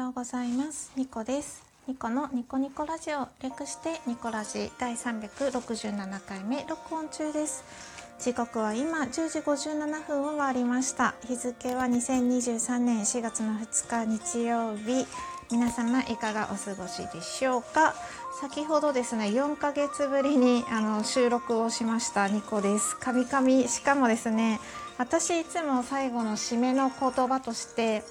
ようございます。ニコです。ニコのニコニコラジオ。略してニコラジ。第367回目。録音中です。時刻は今10時57分を回りました。日付は2023年4月の2日日曜日。皆様いかがお過ごしでしょうか。先ほどですね4ヶ月ぶりにあの収録をしました。ニコです。カミカミしかもですね私いつも最後の締めの言葉として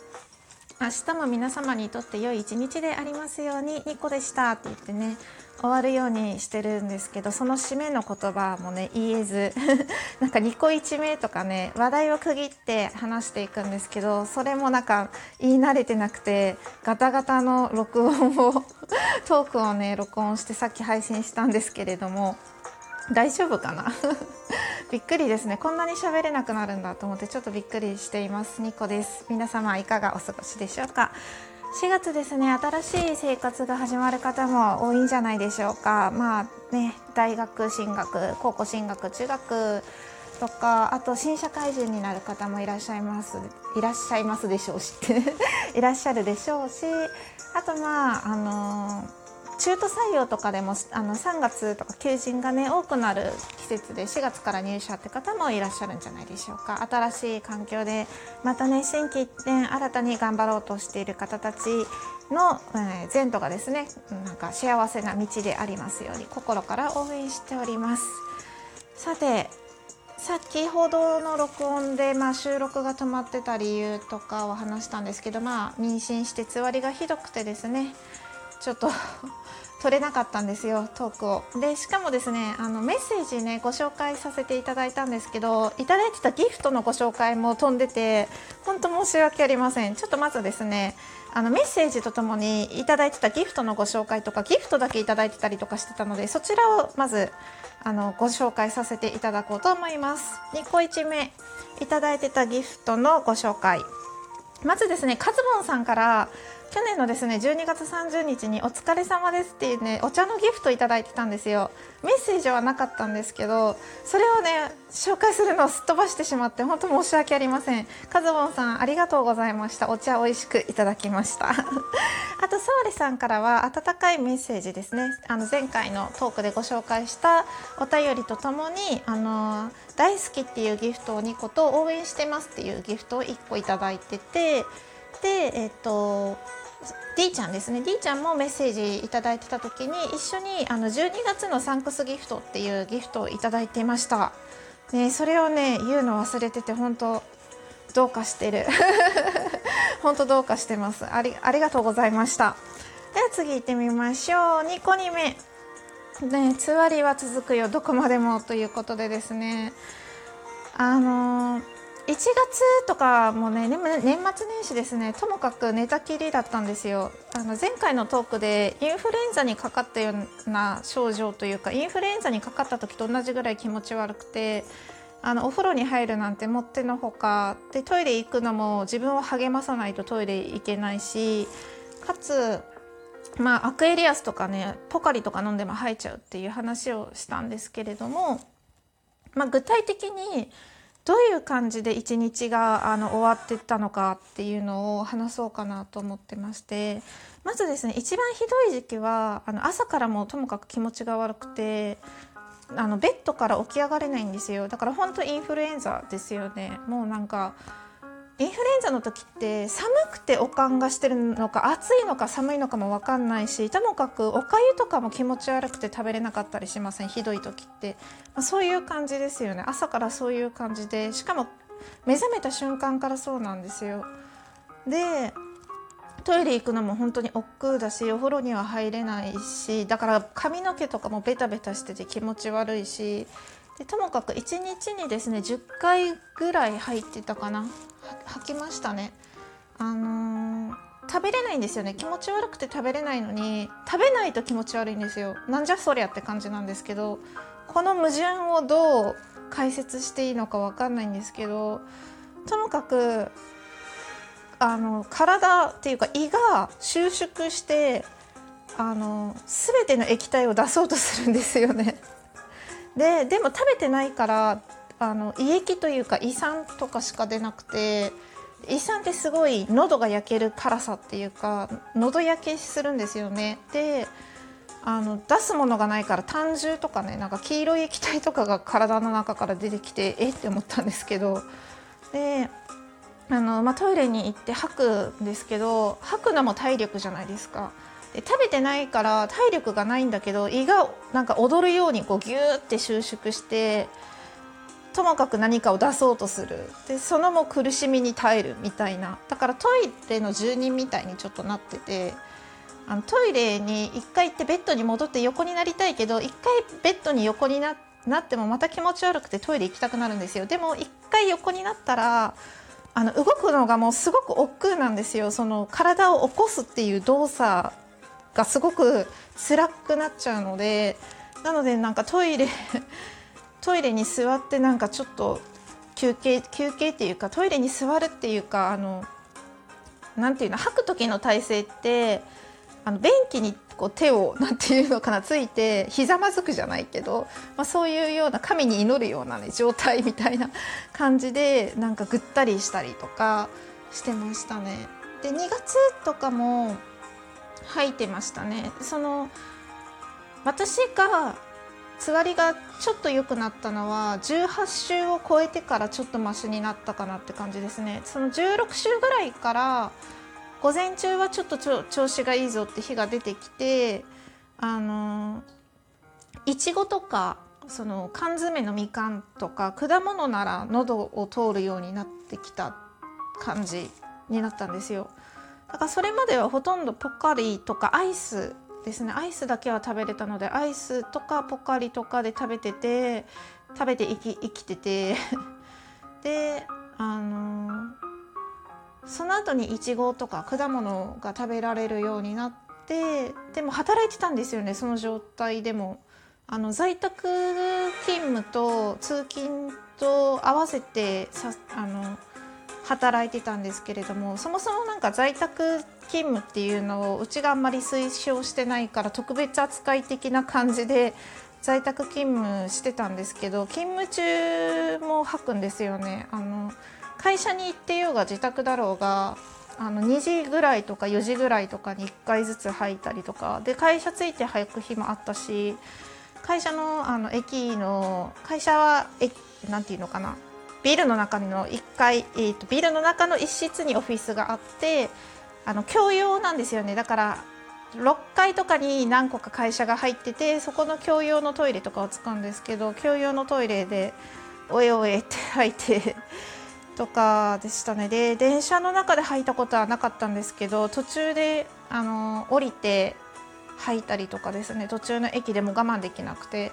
明日も皆様にとって良い一日でありますようにニコでした。って言ってね終わるようにしてるんですけどその締めの言葉もね言えず なんかニコ一名とかね話題を区切って話していくんですけどそれもなんか言い慣れてなくてガタガタの録音を トークをね録音してさっき配信したんですけれども大丈夫かな？びっくりですね。こんなに喋れなくなるんだと思ってちょっとびっくりしています。ニコです。皆様いかがお過ごしでしょうか？4月ですね。新しい生活が始まる方も多いんじゃないでしょうか。まあね大学進学高校進学中学とかあと新社会人になる方もいらっしゃいます。いらっしゃいますでしょうし。いらっしゃるでしょうし。あとまああのー中途採用とかでもあの3月とか求人がね多くなる季節で4月から入社って方もいらっしゃるんじゃないでしょうか。新しい環境でまたね心機一転新たに頑張ろうとしている方たちの、えー、前途がですねなんか幸せな道でありますように心から応援しております。さて先ほどの録音で、まあ、収録が止まってた理由とかを話したんですけど、まあ、妊娠してつわりがひどくてですねちょっと 取れなかったんですよトークを。でしかもですねあのメッセージねご紹介させていただいたんですけどいただいてたギフトのご紹介も飛んでて本当申し訳ありません。ちょっとまずですねあのメッセージとともにいただいてたギフトのご紹介とかギフトだけいただいてたりとかしてたのでそちらをまずあのご紹介させていただこうと思います。2個1目いただいてたギフトのご紹介。まずですねカズボンさんから去年のですね12月30日に「お疲れ様です」っていうねお茶のギフトいただいてたんですよ。メッセージはなかったんですけどそれをね紹介するのをすっ飛ばしてしまって本当申し訳ありません。カズボンさんありがとうございました。お茶美味しくいただきました。あとソウリさんからは温かいメッセージですね。あの前回のトークでご紹介したお便りとともにあの大好きっていうギフトを2個と応援してますっていうギフトを1個いただいててでえっ、と D ちゃんですね。D ちゃんもメッセージいいてた時に一緒にあの12月のサンクスギフトっていうギフトをいいていました、ね、それをね言うの忘れてて本当どうかしてる。本当どうかしてます。ありありがとうございました。では次行ってみましょう。2個2目。ねつわりは続くよ。どこまでも。ということでですね。あのー1月とかもね年末年始ですねともかく寝たきりだったんですよ。あの前回のトークでインフルエンザにかかったような症状というかインフルエンザにかかった時と同じぐらい気持ち悪くてあのお風呂に入るなんてもってのほかでトイレ行くのも自分を励まさないとトイレ行けないしかつまあアクエリアスとかねポカリとか飲んでも吐いちゃうっていう話をしたんですけれども、まあ、具体的にどういう感じで一日があの終わってったのかっていうのを話そうかなと思ってましてまずですね一番ひどい時期はあの朝からもともかく気持ちが悪くてあのベッドから起き上がれないんですよ。だから本当インフルエンザですよね。もうなんかインフルエンザの時って寒くておかんがしてるのか暑いのか寒いのかも分かんないしともかくおかゆとかも気持ち悪くて食べれなかったりしません？ひどい時って、まあ、そういう感じですよね。朝からそういう感じでしかも目覚めた瞬間からそうなんですよ。でトイレ行くのも本当に億劫だしお風呂には入れないしだから髪の毛とかもベタベタしてて気持ち悪いしでともかく1日にですね10回ぐらい入ってたかな。吐きましたね。あのー、食べれないんですよね。気持ち悪くて食べれないのに食べないと気持ち悪いんですよ。なんじゃそりゃって感じなんですけどこの矛盾をどう解説していいのか分かんないんですけどともかくあの体っていうか胃が収縮してあの全ての液体を出そうとするんですよね。ででも食べてないからあの胃液というか胃酸とかしか出なくて胃酸ってすごい喉が焼ける辛さっていうか喉焼けするんですよねであの出すものがないから胆汁とかねなんか黄色い液体とかが体の中から出てきてえって思ったんですけどであの、まあ、トイレに行って吐くんですけど吐くのも体力じゃないですか。で食べてないから体力がないんだけど胃がなんか踊るようにこうギューって収縮してともかく何かを出そうとする。でそのも苦しみに耐えるみたいな。だからトイレの住人みたいにちょっとなっててあのトイレに1回行ってベッドに戻って横になりたいけど1回ベッドに横になってもまた気持ち悪くてトイレ行きたくなるんですよ。でも1回横になったらあの動くのがもうすごく億劫なんですよ。その体を起こすっていう動作がすごく辛くなっちゃうのでなのでなんかトイレ トイレに座ってなんかちょっと休憩休憩っていうかトイレに座るっていうかあのなんていうの吐く時の体勢ってあの便器にこう手をなんていうのかなついてひざまずくじゃないけど、まあ、そういうような神に祈るような、ね、状態みたいな 感じでなんかぐったりしたりとかしてましたね。で2月とかも吐いてましたね。その私がつわりがちょっと良くなったのは18週を超えてからちょっとマシになったかなって感じですねその16週ぐらいから午前中はちょっと調子がいいぞって日が出てきてあのいちごとかその缶詰のみかんとか果物なら喉を通るようになってきた感じになったんですよだからそれまではほとんどポカリとかアイスですねアイスだけは食べれたのでアイスとかポカリとかで食べてて食べて生き生きてて であのー、その後にいちごとか果物が食べられるようになってでも働いてたんですよねその状態でも。あの在宅勤務と通勤と合わせてさあの働いてたんですけれどもそもそもなんか在宅勤務っていうのをうちがあんまり推奨してないから特別扱い的な感じで在宅勤務してたんですけど勤務中も吐くんですよね。あの会社に行ってようが自宅だろうがあの2時ぐらいとか4時ぐらいとかに1回ずつ吐いたりとかで会社着いて吐く日もあったし会社のあの駅の会社は何て言うのかなビルの中の1階、えーと、ビルの中の一室にオフィスがあってあの共用なんですよね。だから6階とかに何個か会社が入っててそこの共用のトイレとかを使うんですけど共用のトイレでおえおえって吐いてとかでしたね。で電車の中で吐いたことはなかったんですけど途中であの降りて吐いたりとかですね。途中の駅でも我慢できなくて。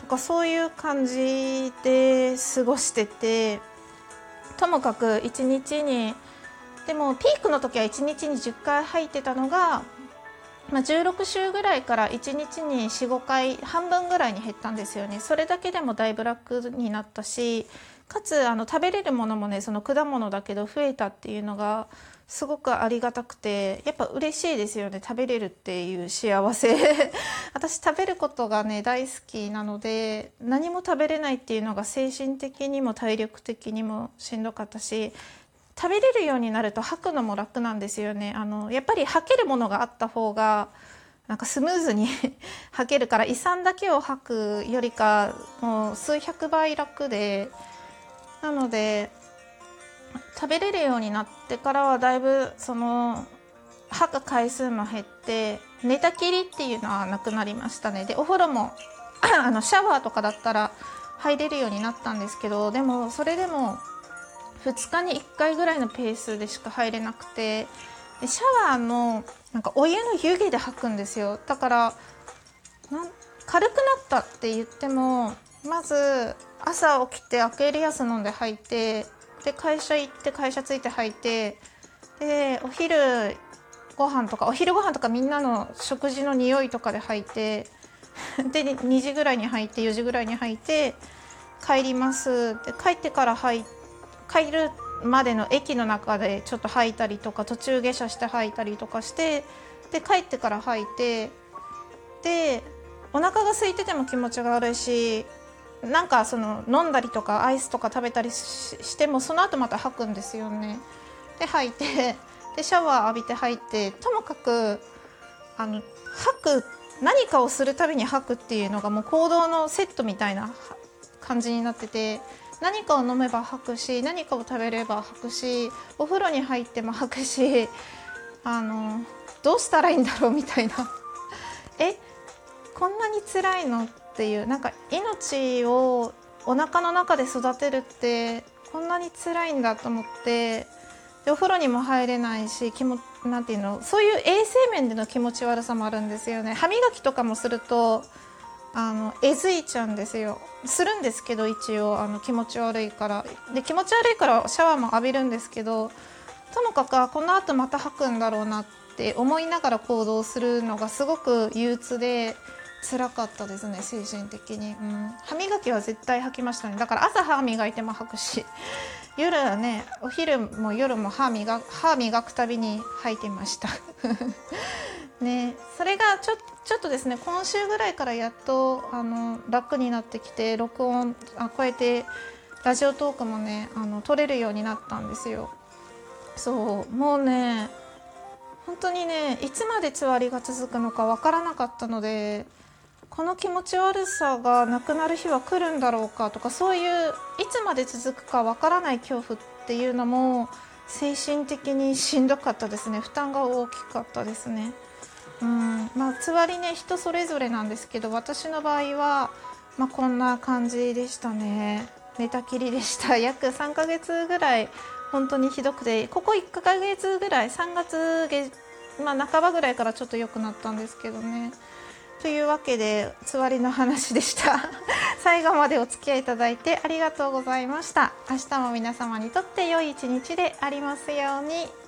とかそういう感じで過ごしててともかく1日にでもピークの時は1日に10回入ってたのが、まあ、16週ぐらいから1日に45回半分ぐらいに減ったんですよね。それだけでもだいぶ楽になったしかつあの食べれるものもねその果物だけど増えたっていうのがすごくありがたくてやっぱ嬉しいですよね。食べれるっていう幸せ。私食べることがね大好きなので何も食べれないっていうのが精神的にも体力的にもしんどかったし食べれるようになると吐くのも楽なんですよね。あのやっぱり吐けるものがあった方がなんかスムーズに 吐けるから胃酸だけを吐くよりかもう数百倍楽でなので食べれるようになってからはだいぶその吐く回数も減って寝たきりっていうのはなくなりましたね。でお風呂も あのシャワーとかだったら入れるようになったんですけどでもそれでも2日に1回ぐらいのペースでしか入れなくてでシャワーのなんかお湯の湯気で吐くんですよ。だから軽くなったって言ってもまず朝起きてアクエリアス飲んで吐いてで会社行って会社着いて履いてでお昼ご飯とかお昼ご飯とかみんなの食事の匂いとかで履 いてで2時ぐらいに履いて4時ぐらいに履いて帰ります。で帰ってから履帰るまでの駅の中でちょっと履いたりとか途中下車して履いたりとかしてで帰ってから履いてでお腹が空いてても気持ちが悪いしなんかその飲んだりとかアイスとか食べたりしてもその後また吐くんですよね。で吐いてでシャワー浴びて吐いてともかくあの吐く何かをするたびに吐くっていうのがもう行動のセットみたいな感じになってて何かを飲めば吐くし何かを食べれば吐くしお風呂に入っても吐くしあのどうしたらいいんだろうみたいな。えこんなに辛いのっていうなんか命をお腹の中で育てるってこんなに辛いんだと思ってでお風呂にも入れないし気もなんていうのそういう衛生面での気持ち悪さもあるんですよね。歯磨きとかもするとあのえずいちゃうんですよ。するんですけど一応あの気持ち悪いから。で気持ち悪いからシャワーも浴びるんですけどともかくこのあとまた吐くんだろうなって思いながら行動するのがすごく憂鬱で辛かったですね精神的に、うん、歯磨きは絶対吐きましたね。だから朝歯磨いても吐くし。夜はねお昼も夜も歯磨歯磨くたびに吐いてました。ね。それがちょちょっとですね今週ぐらいからやっとあの楽になってきて録音あこうやってラジオトークもねあの撮れるようになったんですよ。そう。もうね本当にねいつまでつわりが続くのかわからなかったのでこの気持ち悪さがなくなる日は来るんだろうかとかそういういつまで続くかわからない恐怖っていうのも精神的にしんどかったですね。負担が大きかったですね。うん。まあ、つわりね人それぞれなんですけど私の場合は、まあ、こんな感じでしたね。寝たきりでした。約3ヶ月ぐらい本当にひどくてここ1ヶ月ぐらい3月下、まあ、半ばぐらいからちょっと良くなったんですけどね。というわけでつわりの話でした。最後までお付き合いいただいてありがとうございました。明日も皆様にとって良い一日でありますように。